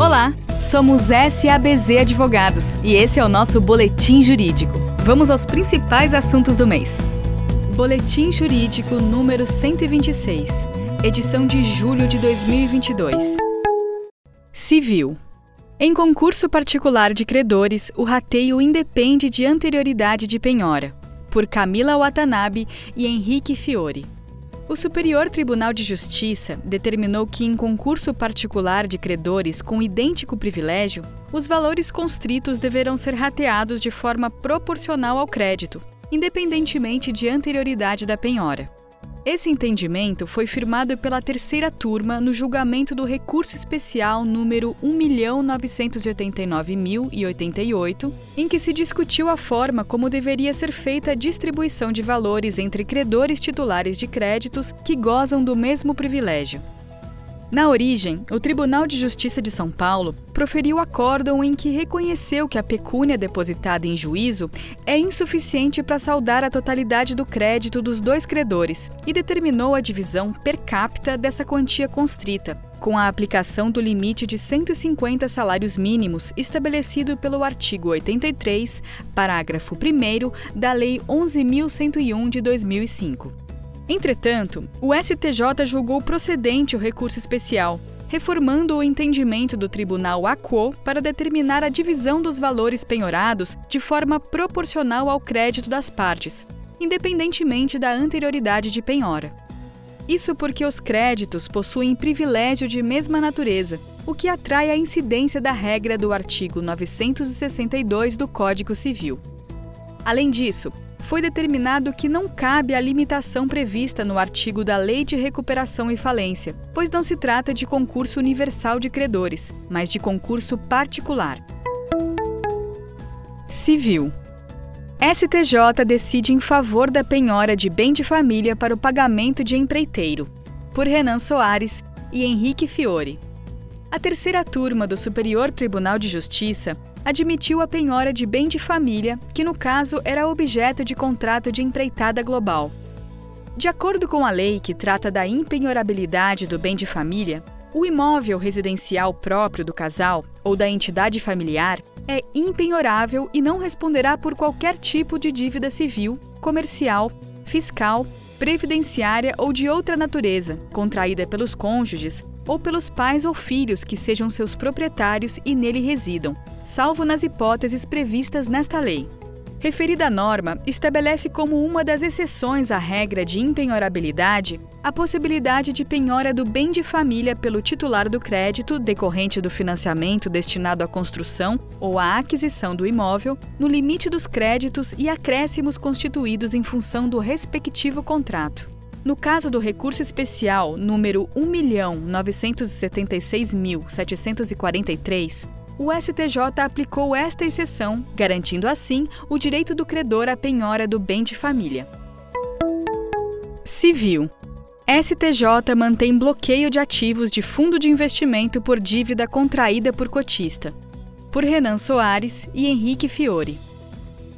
Olá, somos SABZ Advogados e esse é o nosso Boletim Jurídico. Vamos aos principais assuntos do mês. Boletim Jurídico número 126, edição de julho de 2022. Civil. Em concurso particular de credores, o rateio independe de anterioridade de penhora, por Camila Watanabe e Henrique Fiore. O Superior Tribunal de Justiça determinou que, em concurso particular de credores com idêntico privilégio, os valores constritos deverão ser rateados de forma proporcional ao crédito, independentemente de anterioridade da penhora. Esse entendimento foi firmado pela terceira turma no julgamento do recurso especial número 1.989.088, em que se discutiu a forma como deveria ser feita a distribuição de valores entre credores titulares de créditos que gozam do mesmo privilégio. Na origem, o Tribunal de Justiça de São Paulo proferiu acórdão em que reconheceu que a pecúnia depositada em juízo é insuficiente para saldar a totalidade do crédito dos dois credores e determinou a divisão per capita dessa quantia constrita, com a aplicação do limite de 150 salários mínimos estabelecido pelo artigo 83, parágrafo 1 da Lei 11.101 de 2005. Entretanto, o STJ julgou procedente o recurso especial, reformando o entendimento do Tribunal ACO para determinar a divisão dos valores penhorados de forma proporcional ao crédito das partes, independentemente da anterioridade de penhora. Isso porque os créditos possuem privilégio de mesma natureza, o que atrai a incidência da regra do artigo 962 do Código Civil. Além disso, foi determinado que não cabe a limitação prevista no artigo da Lei de Recuperação e Falência, pois não se trata de concurso universal de credores, mas de concurso particular. Civil. STJ decide em favor da penhora de bem de família para o pagamento de empreiteiro, por Renan Soares e Henrique Fiore. A terceira turma do Superior Tribunal de Justiça admitiu a penhora de bem de família, que no caso era objeto de contrato de empreitada global. De acordo com a lei que trata da impenhorabilidade do bem de família, o imóvel residencial próprio do casal ou da entidade familiar é impenhorável e não responderá por qualquer tipo de dívida civil, comercial, fiscal, previdenciária ou de outra natureza, contraída pelos cônjuges ou pelos pais ou filhos que sejam seus proprietários e nele residam, salvo nas hipóteses previstas nesta lei. Referida norma estabelece como uma das exceções à regra de impenhorabilidade a possibilidade de penhora do bem de família pelo titular do crédito decorrente do financiamento destinado à construção ou à aquisição do imóvel, no limite dos créditos e acréscimos constituídos em função do respectivo contrato. No caso do recurso especial número 1.976.743, o STJ aplicou esta exceção, garantindo assim o direito do credor à penhora do bem de família. Civil. STJ mantém bloqueio de ativos de fundo de investimento por dívida contraída por cotista. Por Renan Soares e Henrique Fiore.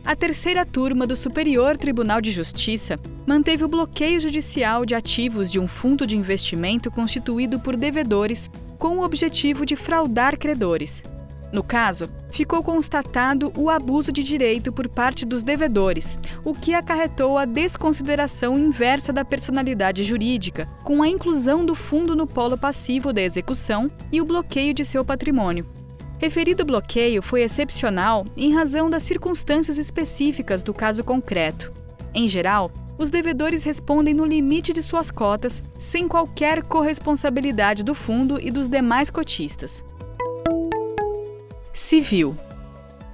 A terceira turma do Superior Tribunal de Justiça manteve o bloqueio judicial de ativos de um fundo de investimento constituído por devedores com o objetivo de fraudar credores. No caso, ficou constatado o abuso de direito por parte dos devedores, o que acarretou a desconsideração inversa da personalidade jurídica, com a inclusão do fundo no polo passivo da execução e o bloqueio de seu patrimônio. Referido bloqueio foi excepcional em razão das circunstâncias específicas do caso concreto. Em geral, os devedores respondem no limite de suas cotas, sem qualquer corresponsabilidade do fundo e dos demais cotistas. Civil.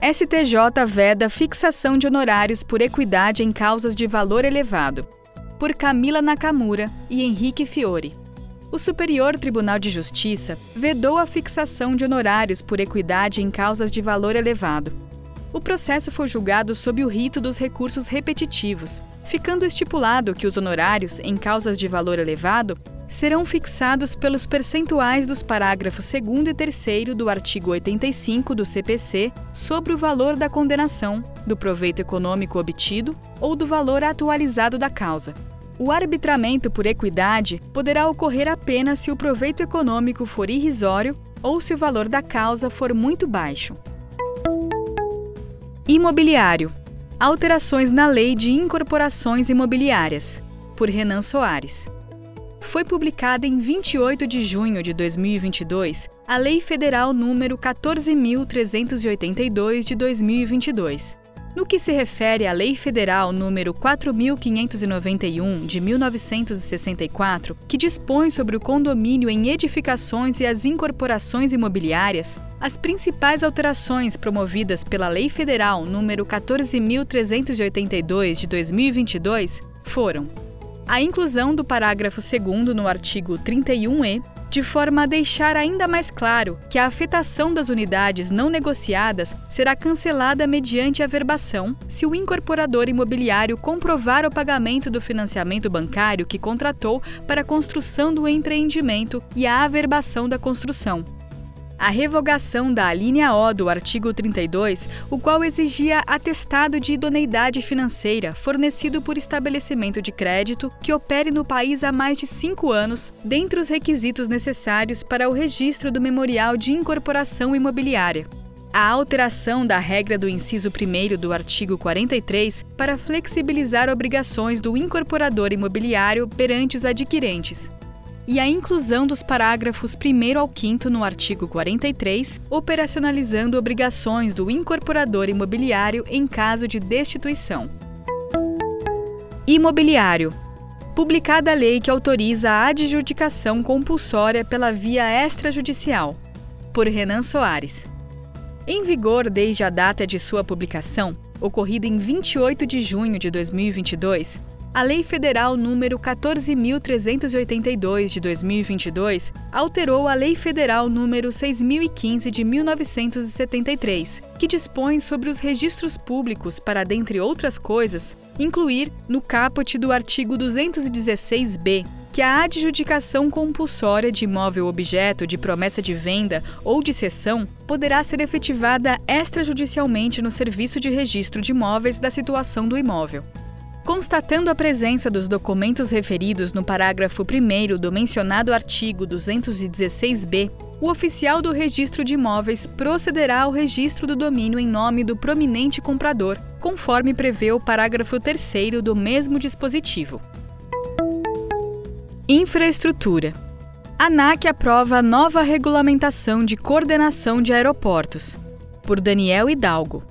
STJ veda fixação de honorários por equidade em causas de valor elevado. Por Camila Nakamura e Henrique Fiore o Superior Tribunal de Justiça vedou a fixação de honorários por equidade em causas de valor elevado. O processo foi julgado sob o rito dos recursos repetitivos, ficando estipulado que os honorários em causas de valor elevado serão fixados pelos percentuais dos parágrafos 2 e 3 do artigo 85 do CPC sobre o valor da condenação, do proveito econômico obtido ou do valor atualizado da causa, o arbitramento por equidade poderá ocorrer apenas se o proveito econômico for irrisório ou se o valor da causa for muito baixo. Imobiliário. Alterações na Lei de Incorporações Imobiliárias, por Renan Soares. Foi publicada em 28 de junho de 2022 a Lei Federal número 14382 de 2022. No que se refere à Lei Federal número 4591 de 1964, que dispõe sobre o condomínio em edificações e as incorporações imobiliárias, as principais alterações promovidas pela Lei Federal número 14382 de 2022 foram: a inclusão do parágrafo 2 no artigo 31E de forma a deixar ainda mais claro que a afetação das unidades não negociadas será cancelada mediante averbação se o incorporador imobiliário comprovar o pagamento do financiamento bancário que contratou para a construção do empreendimento e a averbação da construção a revogação da alínea O do artigo 32, o qual exigia atestado de idoneidade financeira fornecido por estabelecimento de crédito que opere no país há mais de cinco anos, dentre os requisitos necessários para o registro do memorial de incorporação imobiliária. A alteração da regra do inciso 1 do artigo 43 para flexibilizar obrigações do incorporador imobiliário perante os adquirentes e a inclusão dos parágrafos 1 ao 5 no artigo 43, operacionalizando obrigações do incorporador imobiliário em caso de destituição. Imobiliário. Publicada a lei que autoriza a adjudicação compulsória pela via extrajudicial. Por Renan Soares. Em vigor desde a data de sua publicação, ocorrida em 28 de junho de 2022, a Lei Federal número 14382 de 2022 alterou a Lei Federal número 6015 de 1973, que dispõe sobre os registros públicos para, dentre outras coisas, incluir no caput do artigo 216b que a adjudicação compulsória de imóvel objeto de promessa de venda ou de cessão poderá ser efetivada extrajudicialmente no Serviço de Registro de Imóveis da situação do imóvel. Constatando a presença dos documentos referidos no parágrafo 1 do mencionado artigo 216b, o oficial do registro de imóveis procederá ao registro do domínio em nome do prominente comprador, conforme prevê o parágrafo 3 do mesmo dispositivo. Infraestrutura. ANAC aprova nova regulamentação de coordenação de aeroportos. Por Daniel Hidalgo.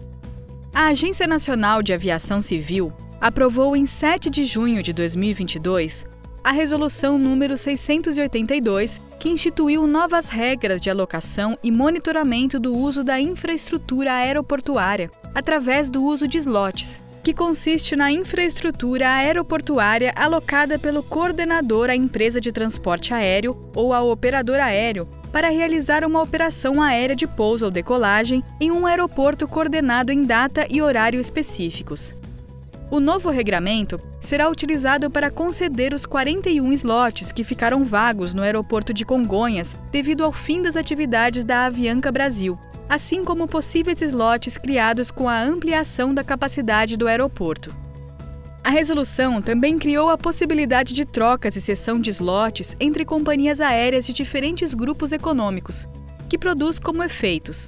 A Agência Nacional de Aviação Civil aprovou em 7 de junho de 2022 a Resolução número 682, que instituiu novas regras de alocação e monitoramento do uso da infraestrutura aeroportuária através do uso de slots, que consiste na infraestrutura aeroportuária alocada pelo coordenador à empresa de transporte aéreo ou ao operador aéreo para realizar uma operação aérea de pouso ou decolagem em um aeroporto coordenado em data e horário específicos. O novo regramento será utilizado para conceder os 41 slots que ficaram vagos no aeroporto de Congonhas devido ao fim das atividades da Avianca Brasil, assim como possíveis slots criados com a ampliação da capacidade do aeroporto. A resolução também criou a possibilidade de trocas e cessão de slots entre companhias aéreas de diferentes grupos econômicos, que produz como efeitos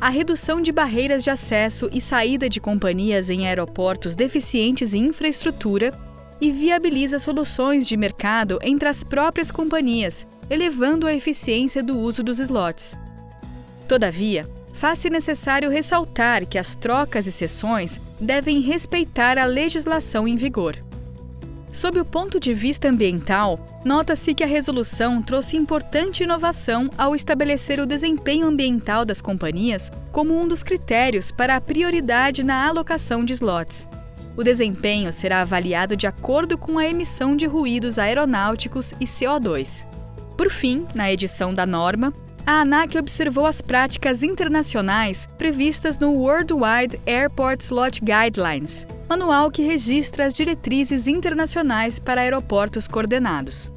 a redução de barreiras de acesso e saída de companhias em aeroportos deficientes em infraestrutura e viabiliza soluções de mercado entre as próprias companhias, elevando a eficiência do uso dos slots. Todavia, faz-se necessário ressaltar que as trocas e cessões devem respeitar a legislação em vigor. Sob o ponto de vista ambiental, nota-se que a resolução trouxe importante inovação ao estabelecer o desempenho ambiental das companhias como um dos critérios para a prioridade na alocação de slots. O desempenho será avaliado de acordo com a emissão de ruídos aeronáuticos e CO2. Por fim, na edição da norma, a ANAC observou as práticas internacionais previstas no Worldwide Airport Slot Guidelines, manual que registra as diretrizes internacionais para aeroportos coordenados.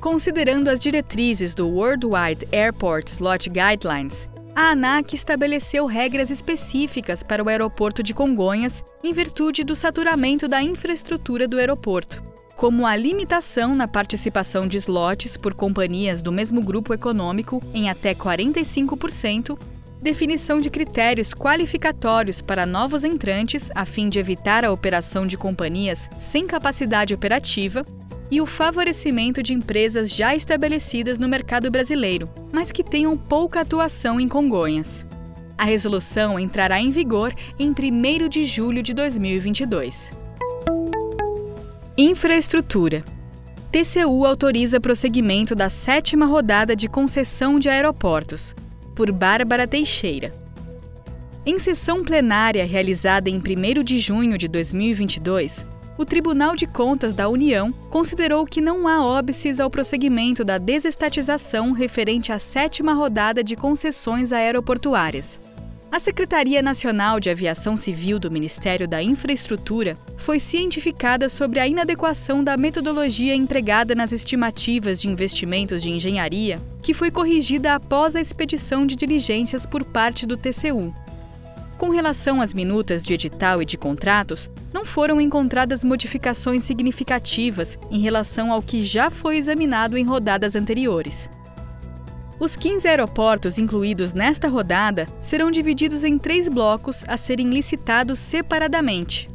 Considerando as diretrizes do Worldwide Airport Slot Guidelines, a ANAC estabeleceu regras específicas para o aeroporto de Congonhas em virtude do saturamento da infraestrutura do aeroporto como a limitação na participação de slots por companhias do mesmo grupo econômico em até 45%, definição de critérios qualificatórios para novos entrantes a fim de evitar a operação de companhias sem capacidade operativa e o favorecimento de empresas já estabelecidas no mercado brasileiro, mas que tenham pouca atuação em Congonhas. A resolução entrará em vigor em 1 de julho de 2022. Infraestrutura. TCU autoriza prosseguimento da sétima rodada de concessão de aeroportos, por Bárbara Teixeira. Em sessão plenária realizada em 1 de junho de 2022, o Tribunal de Contas da União considerou que não há óbices ao prosseguimento da desestatização referente à sétima rodada de concessões aeroportuárias. A Secretaria Nacional de Aviação Civil do Ministério da Infraestrutura foi cientificada sobre a inadequação da metodologia empregada nas estimativas de investimentos de engenharia, que foi corrigida após a expedição de diligências por parte do TCU. Com relação às minutas de edital e de contratos, não foram encontradas modificações significativas em relação ao que já foi examinado em rodadas anteriores. Os 15 aeroportos incluídos nesta rodada serão divididos em três blocos a serem licitados separadamente.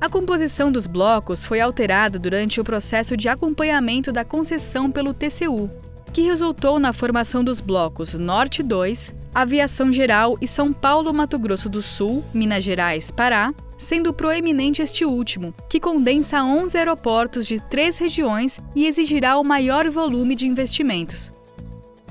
A composição dos blocos foi alterada durante o processo de acompanhamento da concessão pelo TCU, que resultou na formação dos blocos Norte 2, Aviação Geral e São Paulo, Mato Grosso do Sul, Minas Gerais, Pará, sendo proeminente este último, que condensa 11 aeroportos de três regiões e exigirá o maior volume de investimentos.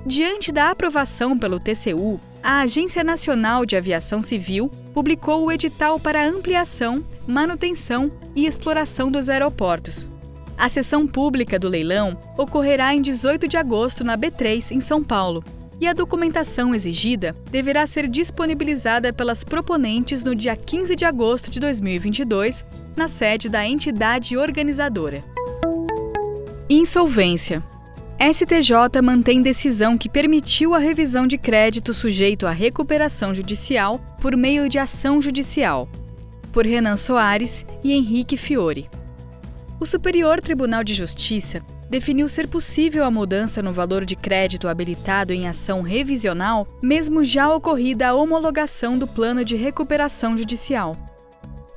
Diante da aprovação pelo TCU, a Agência Nacional de Aviação Civil publicou o edital para ampliação, manutenção e exploração dos aeroportos. A sessão pública do leilão ocorrerá em 18 de agosto na B3, em São Paulo, e a documentação exigida deverá ser disponibilizada pelas proponentes no dia 15 de agosto de 2022, na sede da entidade organizadora. Insolvência. STJ mantém decisão que permitiu a revisão de crédito sujeito à recuperação judicial por meio de ação judicial, por Renan Soares e Henrique Fiore. O Superior Tribunal de Justiça definiu ser possível a mudança no valor de crédito habilitado em ação revisional, mesmo já ocorrida a homologação do plano de recuperação judicial.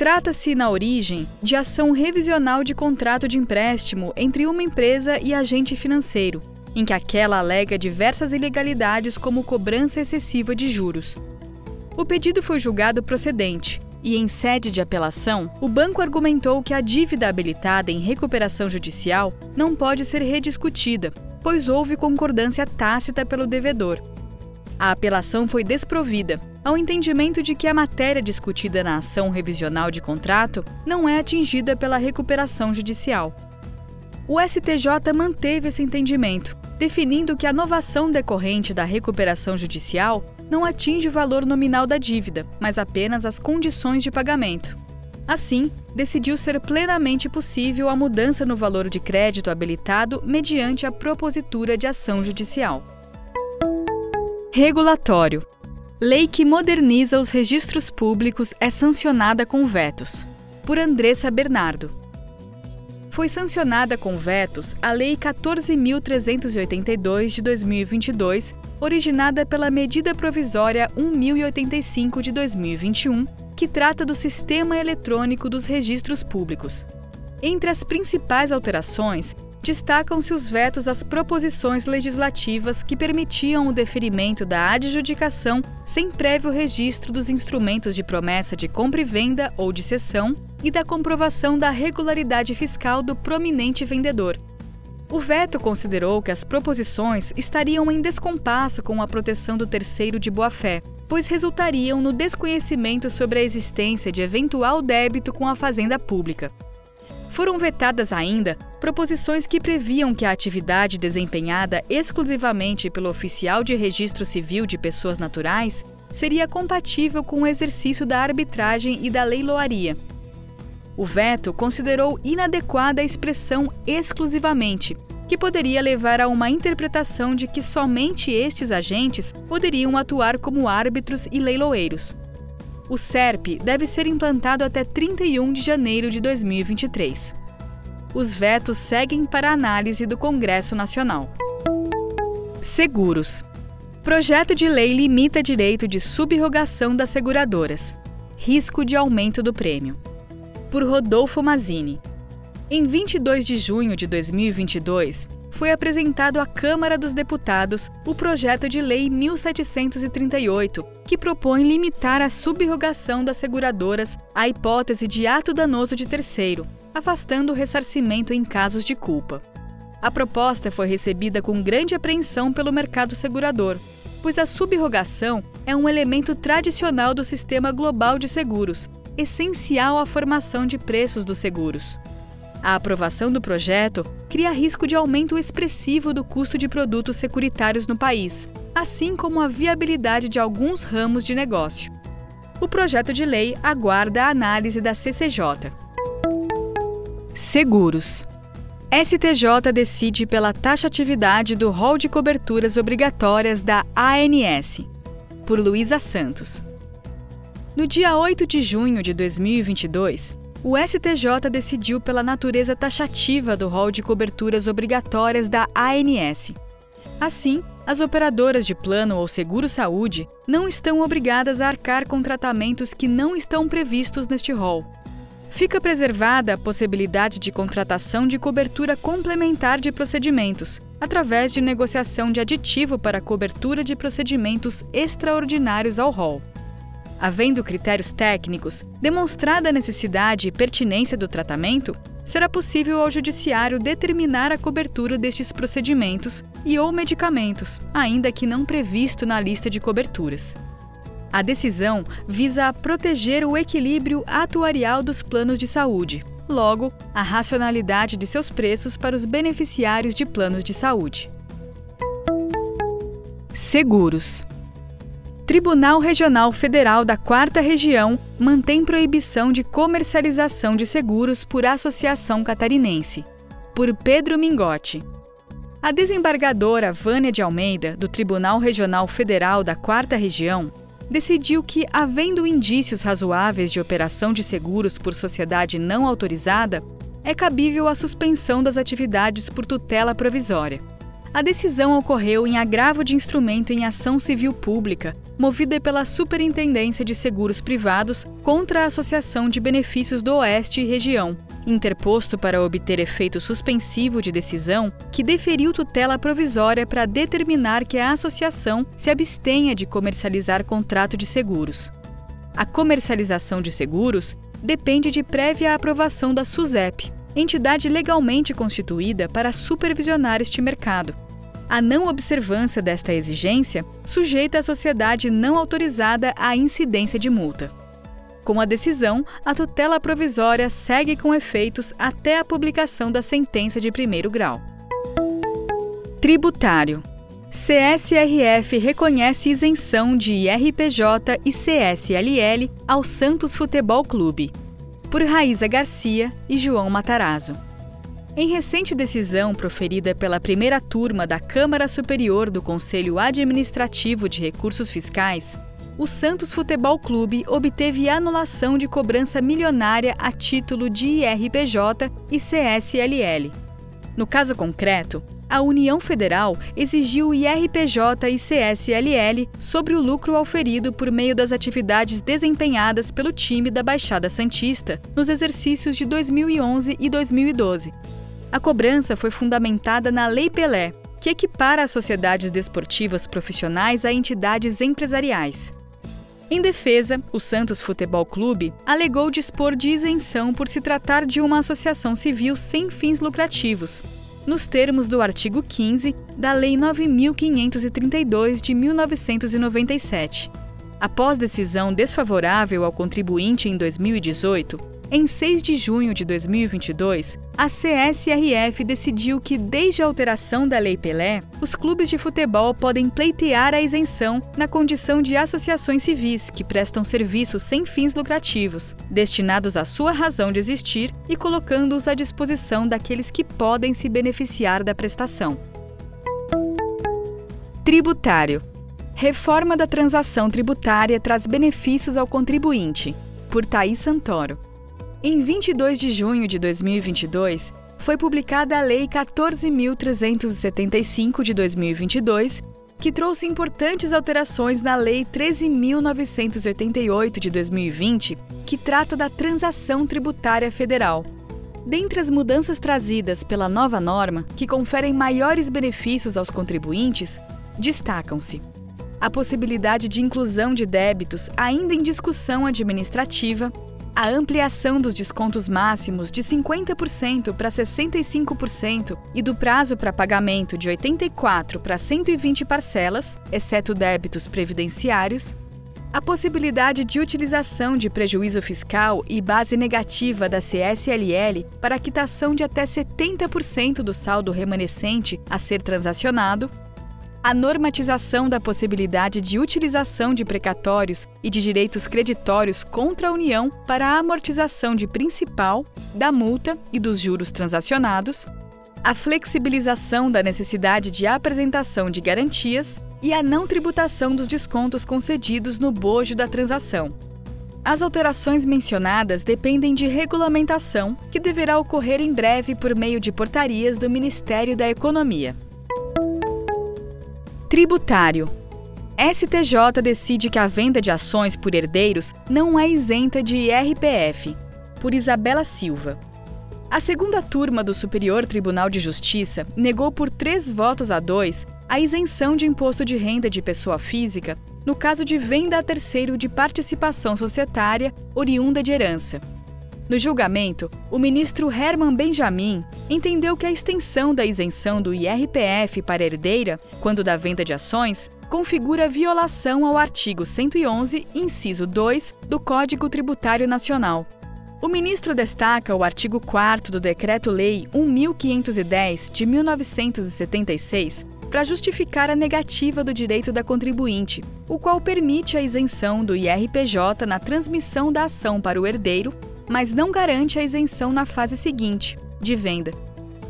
Trata-se, na origem, de ação revisional de contrato de empréstimo entre uma empresa e agente financeiro, em que aquela alega diversas ilegalidades como cobrança excessiva de juros. O pedido foi julgado procedente e, em sede de apelação, o banco argumentou que a dívida habilitada em recuperação judicial não pode ser rediscutida, pois houve concordância tácita pelo devedor. A apelação foi desprovida ao entendimento de que a matéria discutida na ação revisional de contrato não é atingida pela recuperação judicial. O STJ manteve esse entendimento, definindo que a novação decorrente da recuperação judicial não atinge o valor nominal da dívida, mas apenas as condições de pagamento. Assim, decidiu ser plenamente possível a mudança no valor de crédito habilitado mediante a propositura de ação judicial. Regulatório Lei que moderniza os registros públicos é sancionada com vetos. Por Andressa Bernardo. Foi sancionada com vetos a Lei 14.382 de 2022, originada pela Medida Provisória 1085 de 2021, que trata do Sistema Eletrônico dos Registros Públicos. Entre as principais alterações destacam-se os vetos às proposições legislativas que permitiam o deferimento da adjudicação sem prévio registro dos instrumentos de promessa de compra e venda ou de cessão e da comprovação da regularidade fiscal do prominente vendedor. O veto considerou que as proposições estariam em descompasso com a proteção do terceiro de boa-fé, pois resultariam no desconhecimento sobre a existência de eventual débito com a fazenda pública. Foram vetadas ainda proposições que previam que a atividade desempenhada exclusivamente pelo oficial de registro civil de pessoas naturais seria compatível com o exercício da arbitragem e da leiloaria. O veto considerou inadequada a expressão exclusivamente, que poderia levar a uma interpretação de que somente estes agentes poderiam atuar como árbitros e leiloeiros. O SERP deve ser implantado até 31 de janeiro de 2023. os vetos seguem para análise do Congresso Nacional. Seguros. Projeto de lei limita direito de subrogação das seguradoras. Risco de aumento do prêmio. Por Rodolfo Mazini. Em 22 de junho de 2022, foi apresentado à Câmara dos Deputados o projeto de lei 1738, que propõe limitar a subrogação das seguradoras à hipótese de ato danoso de terceiro, afastando o ressarcimento em casos de culpa. A proposta foi recebida com grande apreensão pelo mercado segurador, pois a subrogação é um elemento tradicional do sistema global de seguros, essencial à formação de preços dos seguros. A aprovação do projeto cria risco de aumento expressivo do custo de produtos securitários no país, assim como a viabilidade de alguns ramos de negócio. O projeto de lei aguarda a análise da CCJ. Seguros. STJ decide pela taxatividade do rol de coberturas obrigatórias da ANS. Por Luísa Santos. No dia 8 de junho de 2022, o STJ decidiu pela natureza taxativa do rol de coberturas obrigatórias da ANS. Assim, as operadoras de plano ou seguro-saúde não estão obrigadas a arcar com tratamentos que não estão previstos neste rol. Fica preservada a possibilidade de contratação de cobertura complementar de procedimentos, através de negociação de aditivo para cobertura de procedimentos extraordinários ao rol. Havendo critérios técnicos, demonstrada a necessidade e pertinência do tratamento, será possível ao Judiciário determinar a cobertura destes procedimentos e ou medicamentos, ainda que não previsto na lista de coberturas. A decisão visa proteger o equilíbrio atuarial dos planos de saúde, logo, a racionalidade de seus preços para os beneficiários de planos de saúde. Seguros. Tribunal Regional Federal da Quarta Região mantém proibição de comercialização de seguros por Associação Catarinense. Por Pedro Mingotti. A desembargadora Vânia de Almeida, do Tribunal Regional Federal da Quarta Região, decidiu que, havendo indícios razoáveis de operação de seguros por sociedade não autorizada, é cabível a suspensão das atividades por tutela provisória. A decisão ocorreu em agravo de instrumento em ação civil pública, movida pela Superintendência de Seguros Privados contra a Associação de Benefícios do Oeste e Região, interposto para obter efeito suspensivo de decisão que deferiu tutela provisória para determinar que a associação se abstenha de comercializar contrato de seguros. A comercialização de seguros depende de prévia aprovação da SUSEP, entidade legalmente constituída para supervisionar este mercado. A não observância desta exigência sujeita a sociedade não autorizada à incidência de multa. Com a decisão, a tutela provisória segue com efeitos até a publicação da sentença de primeiro grau. Tributário. CSRF reconhece isenção de IRPJ e CSLL ao Santos Futebol Clube por Raíza Garcia e João Matarazzo. Em recente decisão proferida pela primeira turma da Câmara Superior do Conselho Administrativo de Recursos Fiscais, o Santos Futebol Clube obteve anulação de cobrança milionária a título de IRPJ e CSLL. No caso concreto, a União Federal exigiu IRPJ e CSLL sobre o lucro auferido por meio das atividades desempenhadas pelo time da Baixada Santista nos exercícios de 2011 e 2012. A cobrança foi fundamentada na Lei Pelé, que equipara as sociedades desportivas profissionais a entidades empresariais. Em defesa, o Santos Futebol Clube alegou dispor de isenção por se tratar de uma associação civil sem fins lucrativos, nos termos do artigo 15 da Lei 9532 de 1997. Após decisão desfavorável ao contribuinte em 2018, em 6 de junho de 2022, a CSRF decidiu que, desde a alteração da Lei Pelé, os clubes de futebol podem pleitear a isenção na condição de associações civis que prestam serviços sem fins lucrativos, destinados à sua razão de existir e colocando-os à disposição daqueles que podem se beneficiar da prestação. Tributário. Reforma da transação tributária traz benefícios ao contribuinte. Por Thaís Santoro. Em 22 de junho de 2022, foi publicada a Lei 14.375 de 2022, que trouxe importantes alterações na Lei 13.988 de 2020, que trata da transação tributária federal. Dentre as mudanças trazidas pela nova norma, que conferem maiores benefícios aos contribuintes, destacam-se a possibilidade de inclusão de débitos ainda em discussão administrativa, a ampliação dos descontos máximos de 50% para 65% e do prazo para pagamento de 84 para 120 parcelas, exceto débitos previdenciários, a possibilidade de utilização de prejuízo fiscal e base negativa da CSLL para quitação de até 70% do saldo remanescente a ser transacionado, a normatização da possibilidade de utilização de precatórios e de direitos creditórios contra a União para a amortização de principal, da multa e dos juros transacionados, a flexibilização da necessidade de apresentação de garantias e a não tributação dos descontos concedidos no bojo da transação. As alterações mencionadas dependem de regulamentação, que deverá ocorrer em breve por meio de portarias do Ministério da Economia. Tributário. STJ decide que a venda de ações por herdeiros não é isenta de IRPF. Por Isabela Silva. A segunda turma do Superior Tribunal de Justiça negou por três votos a dois a isenção de imposto de renda de pessoa física no caso de venda a terceiro de participação societária oriunda de herança. No julgamento, o ministro Herman Benjamin entendeu que a extensão da isenção do IRPF para herdeira, quando da venda de ações, configura violação ao artigo 111, inciso 2 do Código Tributário Nacional. O ministro destaca o artigo 4 do Decreto-Lei 1510 de 1976 para justificar a negativa do direito da contribuinte, o qual permite a isenção do IRPJ na transmissão da ação para o herdeiro mas não garante a isenção na fase seguinte, de venda.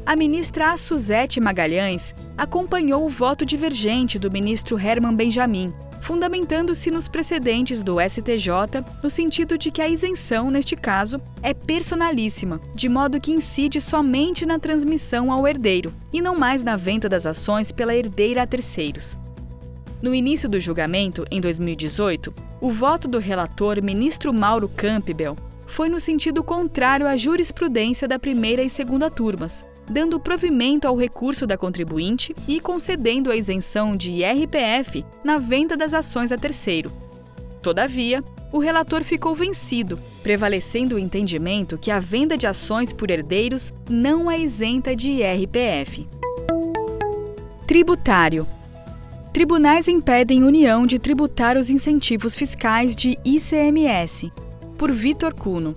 A ministra Suzete Magalhães acompanhou o voto divergente do ministro Herman Benjamin, fundamentando-se nos precedentes do STJ no sentido de que a isenção, neste caso, é personalíssima, de modo que incide somente na transmissão ao herdeiro e não mais na venda das ações pela herdeira a terceiros. No início do julgamento, em 2018, o voto do relator ministro Mauro Campbell foi no sentido contrário à jurisprudência da primeira e segunda turmas, dando provimento ao recurso da contribuinte e concedendo a isenção de IRPF na venda das ações a terceiro. Todavia, o relator ficou vencido, prevalecendo o entendimento que a venda de ações por herdeiros não é isenta de IRPF. Tributário. Tribunais impedem União de tributar os incentivos fiscais de ICMS, por Vitor Cuno.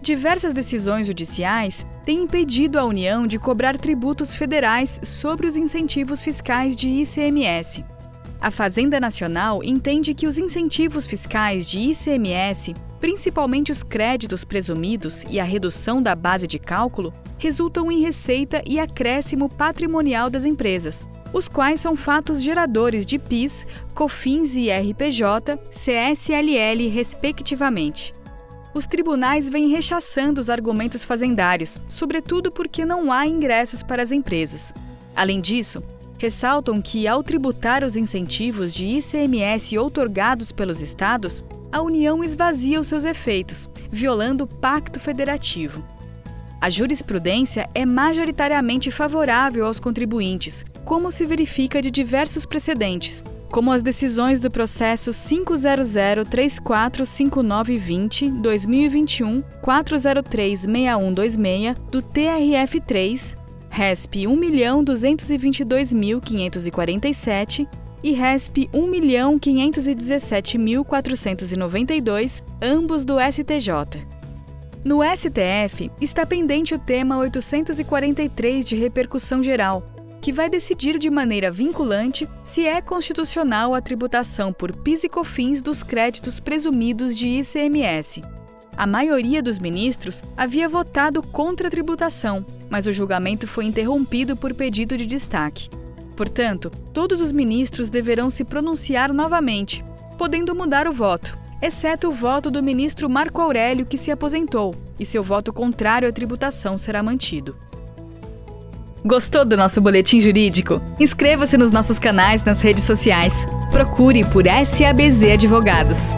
Diversas decisões judiciais têm impedido a União de cobrar tributos federais sobre os incentivos fiscais de ICMS. A Fazenda Nacional entende que os incentivos fiscais de ICMS, principalmente os créditos presumidos e a redução da base de cálculo, resultam em receita e acréscimo patrimonial das empresas, os quais são fatos geradores de PIS, COFINS e RPJ, CSLL, respectivamente. Os tribunais vêm rechaçando os argumentos fazendários, sobretudo porque não há ingressos para as empresas. Além disso, ressaltam que, ao tributar os incentivos de ICMS outorgados pelos estados, a União esvazia os seus efeitos, violando o Pacto Federativo. A jurisprudência é majoritariamente favorável aos contribuintes, como se verifica de diversos precedentes, como as decisões do processo 500345920 2021 4036126 do TRF3, RESP 1.222.547 e RESP 1.517.492, ambos do STJ. No STF, está pendente o tema 843 de repercussão geral, que vai decidir de maneira vinculante se é constitucional a tributação por PIS e COFINS dos créditos presumidos de ICMS. A maioria dos ministros havia votado contra a tributação, mas o julgamento foi interrompido por pedido de destaque. Portanto, todos os ministros deverão se pronunciar novamente, podendo mudar o voto exceto o voto do ministro Marco Aurélio, que se aposentou, e seu voto contrário à tributação será mantido. Gostou do nosso boletim jurídico? Inscreva-se nos nossos canais nas redes sociais. Procure por SABZ Advogados.